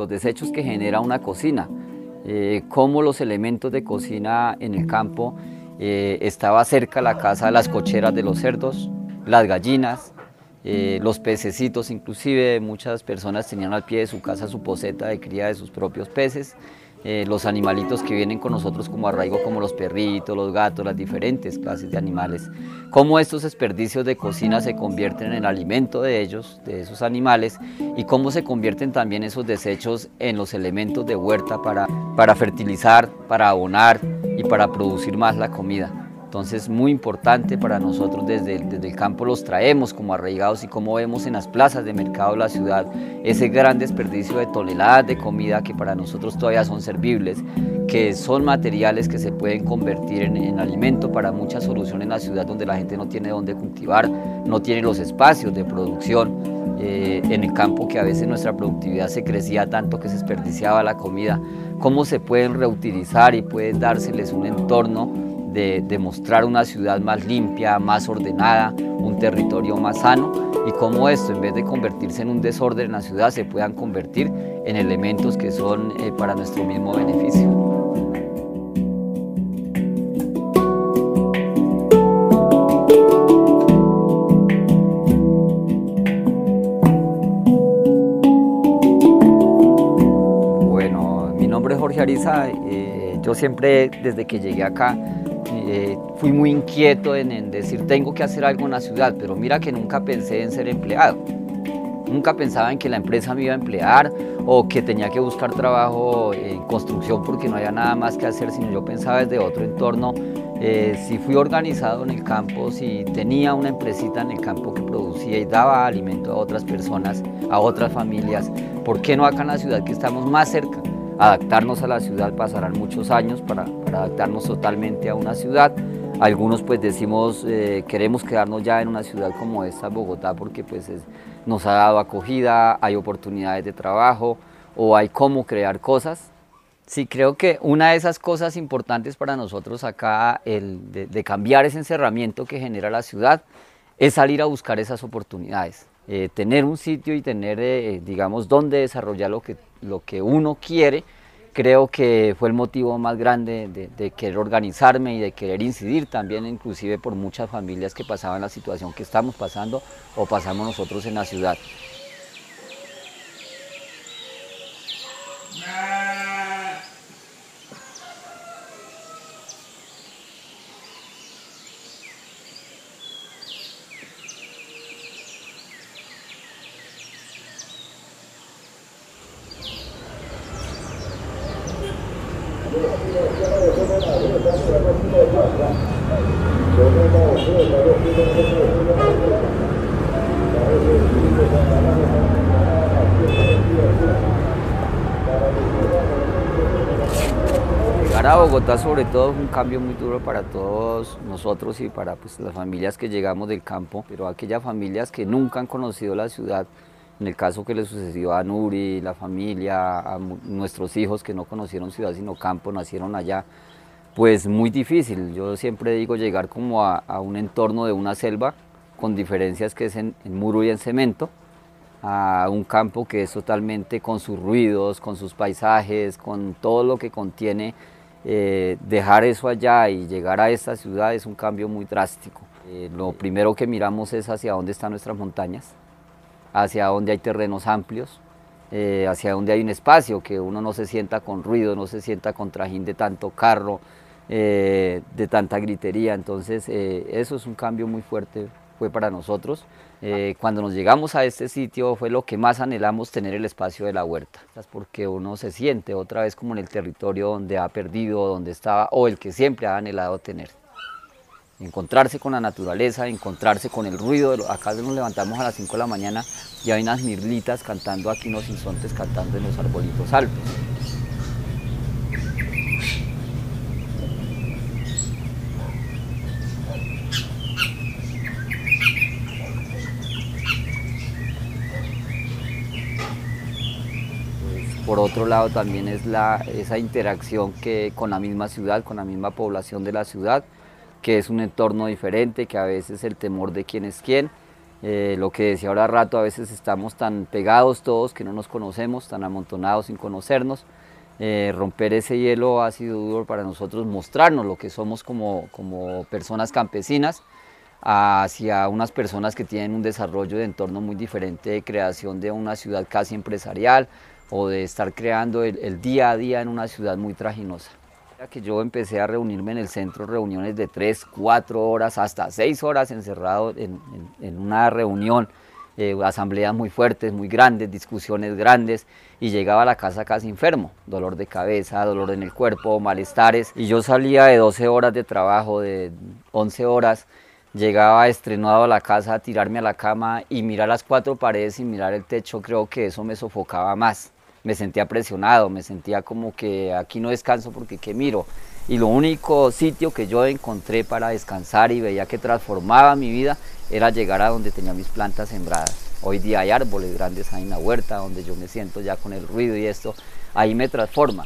los desechos que genera una cocina, eh, cómo los elementos de cocina en el campo eh, estaba cerca la casa las cocheras de los cerdos, las gallinas, eh, los pececitos, inclusive muchas personas tenían al pie de su casa su poseta de cría de sus propios peces. Eh, los animalitos que vienen con nosotros como arraigo, como los perritos, los gatos, las diferentes clases de animales. Cómo estos desperdicios de cocina se convierten en alimento de ellos, de esos animales, y cómo se convierten también esos desechos en los elementos de huerta para, para fertilizar, para abonar y para producir más la comida. Entonces, muy importante para nosotros desde desde el campo los traemos como arraigados y como vemos en las plazas de mercado de la ciudad ese gran desperdicio de toneladas de comida que para nosotros todavía son servibles, que son materiales que se pueden convertir en, en alimento para muchas soluciones en la ciudad donde la gente no tiene dónde cultivar, no tiene los espacios de producción. Eh, en el campo que a veces nuestra productividad se crecía tanto que se desperdiciaba la comida, cómo se pueden reutilizar y puede dárseles un entorno de, mostrar una ciudad más limpia, más ordenada, un territorio más sano y cómo esto, en vez de convertirse en un desorden en la ciudad, se puedan convertir en elementos que son eh, para nuestro mismo beneficio. Bueno, mi nombre es Jorge Ariza, eh, yo siempre desde que llegué acá eh, fui muy inquieto en, decir tengo que hacer algo en la ciudad, pero mira que nunca pensé en ser empleado. Nunca pensaba en que la empresa me iba a emplear o que tenía que buscar trabajo en construcción porque no había nada más que hacer, sino yo pensaba desde otro entorno. Eh, si fui organizado en el campo, si tenía una empresita en el campo que producía y daba alimento a otras personas, a otras familias, ¿por qué no acá en la ciudad que estamos más cerca? Adaptarnos a la ciudad pasarán muchos años para, adaptarnos totalmente a una ciudad. Algunos pues decimos eh, queremos quedarnos ya en una ciudad como esta, Bogotá, porque pues nos ha dado acogida, hay oportunidades de trabajo o hay cómo crear cosas. Sí, creo que una de esas cosas importantes para nosotros acá, el de, cambiar ese encerramiento que genera la ciudad, es salir a buscar esas oportunidades. Eh, tener un sitio y tener, eh, digamos, donde desarrollar lo que, lo que uno quiere, creo que fue el motivo más grande de, de, querer organizarme y de querer incidir también, inclusive por muchas familias que pasaban la situación que estamos pasando o pasamos nosotros en la ciudad. A Bogotá sobre todo es un cambio muy duro para todos nosotros y para pues, las familias que llegamos del campo, pero aquellas familias que nunca han conocido la ciudad, en el caso que le sucedió a Nuri, la familia, a nuestros hijos que no conocieron ciudad sino campo, nacieron allá, pues muy difícil. Yo siempre digo llegar como a, un entorno de una selva, con diferencias que es en, muro y en cemento, a un campo que es totalmente con sus ruidos, con sus paisajes, con todo lo que contiene. Eh, dejar eso allá y llegar a esta ciudad es un cambio muy drástico. Eh, lo primero que miramos es hacia dónde están nuestras montañas, hacia donde hay terrenos amplios, eh, hacia donde hay un espacio, que uno no se sienta con ruido, no se sienta con trajín de tanto carro, de tanta gritería. Entonces eso es un cambio muy fuerte, fue para nosotros. cuando nos llegamos a este sitio fue lo que más anhelamos tener el espacio de la huerta, porque uno se siente otra vez como en el territorio donde ha perdido, donde estaba, o el que siempre ha anhelado tener encontrarse con la naturaleza, encontrarse con el ruido. De acá nos levantamos a las 5 de la mañana y hay unas mirlitas cantando aquí, unos insontes cantando en los arbolitos altos. Por otro lado también es la, esa interacción que con la misma ciudad, con la misma población de la ciudad, que es un entorno diferente, que a veces el temor de quién es quién, Eh, lo que decía ahora rato, a veces estamos tan pegados todos que no nos conocemos, tan amontonados sin conocernos. Eh, romper ese hielo ha sido duro para nosotros, mostrarnos lo que somos como, como personas campesinas hacia unas personas que tienen un desarrollo de entorno muy diferente de creación de una ciudad casi empresarial o de estar creando el, día a día en una ciudad muy traginosa. Que yo empecé a reunirme en el centro, reuniones de 3, 4 horas, hasta 6 horas encerrado en, en, una reunión, eh, asambleas muy fuertes, muy grandes, discusiones grandes, y llegaba a la casa casi enfermo, dolor de cabeza, dolor en el cuerpo, malestares, y yo salía de 12 horas de trabajo, de 11 horas, llegaba estrenado a la casa a tirarme a la cama y mirar las cuatro paredes y mirar el techo, creo que eso me sofocaba más. Me sentía presionado, me sentía como que aquí no descanso porque qué miro. Y lo único sitio que yo encontré para descansar y veía que transformaba mi vida era llegar a donde tenía mis plantas sembradas. Hoy día hay árboles grandes en la huerta donde yo me siento ya con el ruido y esto, ahí me transforma.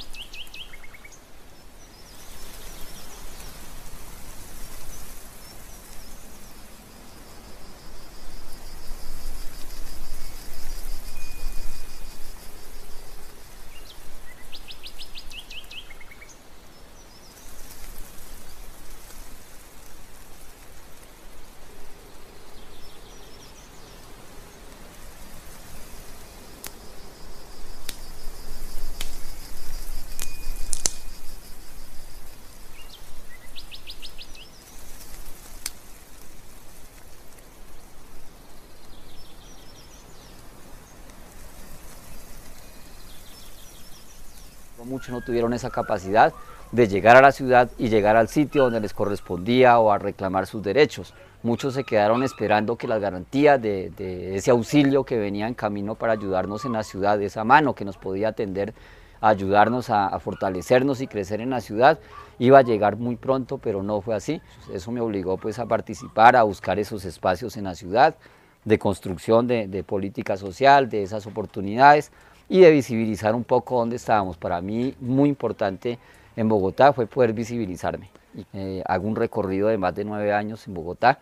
Muchos no tuvieron esa capacidad de llegar a la ciudad y llegar al sitio donde les correspondía o a reclamar sus derechos. Muchos se quedaron esperando que las garantías de, ese auxilio que venía en camino para ayudarnos en la ciudad, esa mano que nos podía atender, a ayudarnos a, fortalecernos y crecer en la ciudad, iba a llegar muy pronto, pero no fue así. Eso me obligó pues a participar, a buscar esos espacios en la ciudad, de construcción de política social, de esas oportunidades, y de visibilizar un poco dónde estábamos. Para mí muy importante en Bogotá fue poder visibilizarme. Eh, hago un recorrido de más de nueve años en Bogotá,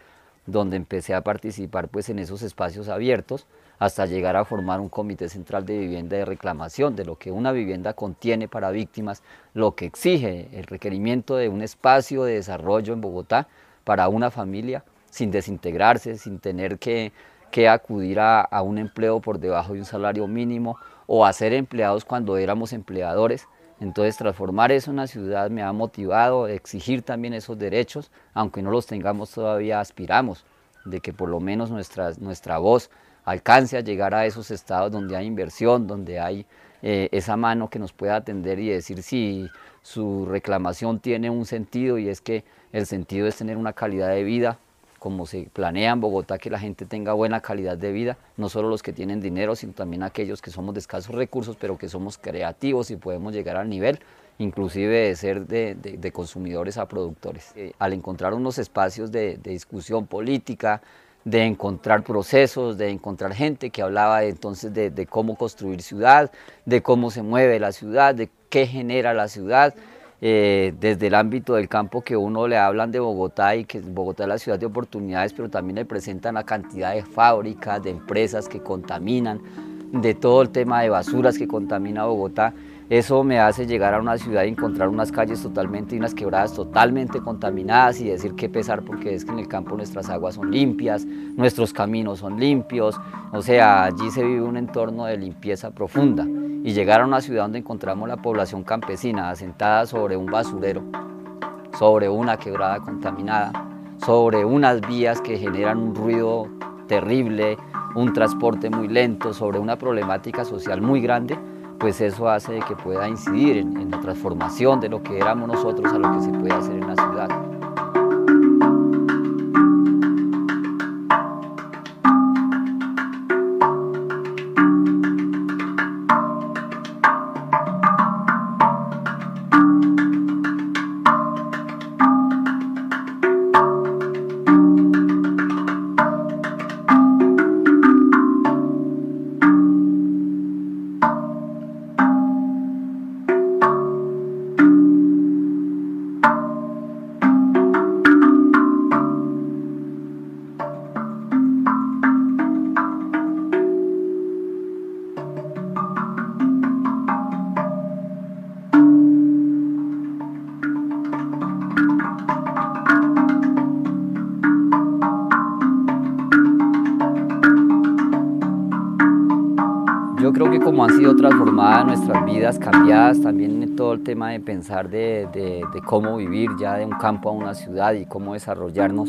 donde empecé a participar pues, en esos espacios abiertos hasta llegar a formar un comité central de vivienda de reclamación de lo que una vivienda contiene para víctimas, lo que exige el requerimiento de un espacio de desarrollo en Bogotá para una familia sin desintegrarse, sin tener que, que acudir a, a un empleo por debajo de un salario mínimo o a ser empleados cuando éramos empleadores. Entonces transformar eso en una ciudad me ha motivado, exigir también esos derechos, aunque no los tengamos todavía, aspiramos de que por lo menos nuestra, nuestra voz alcance a llegar a esos estados donde hay inversión, donde hay eh, esa mano que nos pueda atender y decir si su reclamación tiene un sentido y es que el sentido es tener una calidad de vida como se planea en Bogotá, que la gente tenga buena calidad de vida, no solo los que tienen dinero, sino también aquellos que somos de escasos recursos, pero que somos creativos y podemos llegar al nivel inclusive de ser de, consumidores a productores. Eh, al encontrar unos espacios de, discusión política, de encontrar procesos, de encontrar gente que hablaba entonces de, cómo construir ciudad, de cómo se mueve la ciudad, de qué genera la ciudad, eh, desde el ámbito del campo que uno le hablan de Bogotá y que Bogotá es la ciudad de oportunidades, pero también le presentan la cantidad de fábricas, de empresas que contaminan, de todo el tema de basuras que contamina Bogotá. Eso me hace llegar a una ciudad y encontrar unas calles totalmente y unas quebradas totalmente contaminadas y decir qué pesar porque es que en el campo nuestras aguas son limpias, nuestros caminos son limpios, o sea, allí se vive un entorno de limpieza profunda y llegar a una ciudad donde encontramos la población campesina asentada sobre un basurero, sobre una quebrada contaminada, sobre unas vías que generan un ruido terrible, un transporte muy lento, sobre una problemática social muy grande, pues eso hace que pueda incidir en, en la transformación de lo que éramos nosotros a lo que se puede hacer en la ciudad. Transformadas nuestras vidas, cambiadas también todo el tema de pensar de, de, cómo vivir ya de un campo a una ciudad y cómo desarrollarnos.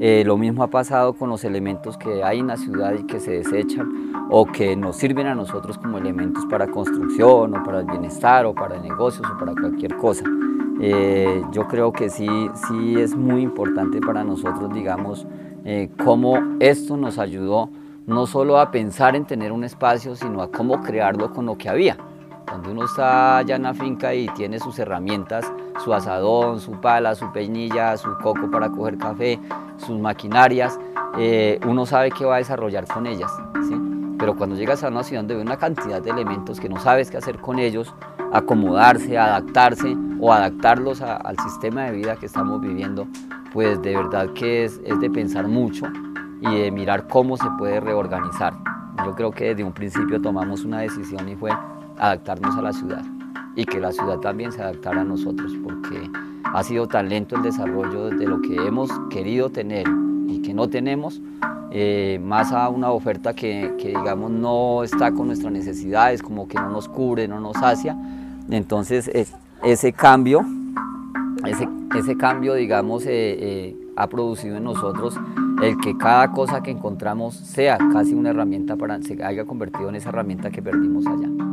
Eh, lo mismo ha pasado con los elementos que hay en la ciudad y que se desechan o que nos sirven a nosotros como elementos para construcción o para el bienestar o para negocios o para cualquier cosa. Eh, yo creo que sí, sí es muy importante para nosotros, digamos, eh, cómo esto nos ayudó no solo a pensar en tener un espacio, sino a cómo crearlo con lo que había. Cuando uno está allá en la finca y tiene sus herramientas, su asadón, su pala, su peñilla, su coco para coger café, sus maquinarias, eh, uno sabe qué va a desarrollar con ellas. Pero cuando llegas a una ciudad donde ve una cantidad de elementos que no sabes qué hacer con ellos, acomodarse, adaptarse o adaptarlos al sistema de vida que estamos viviendo, pues de verdad que es de pensar mucho y de mirar cómo se puede reorganizar. Yo creo que desde un principio tomamos una decisión y fue adaptarnos a la ciudad y que la ciudad también se adaptara a nosotros, porque ha sido tan lento el desarrollo de lo que hemos querido tener y que no tenemos, eh, más a una oferta que, que, digamos no está con nuestras necesidades, como que no nos cubre, no nos sacia. Entonces es, ese cambio, ese, ese cambio digamos eh, eh, ha producido en nosotros el que cada cosa que encontramos sea casi una herramienta para se haya convertido en esa herramienta que perdimos allá.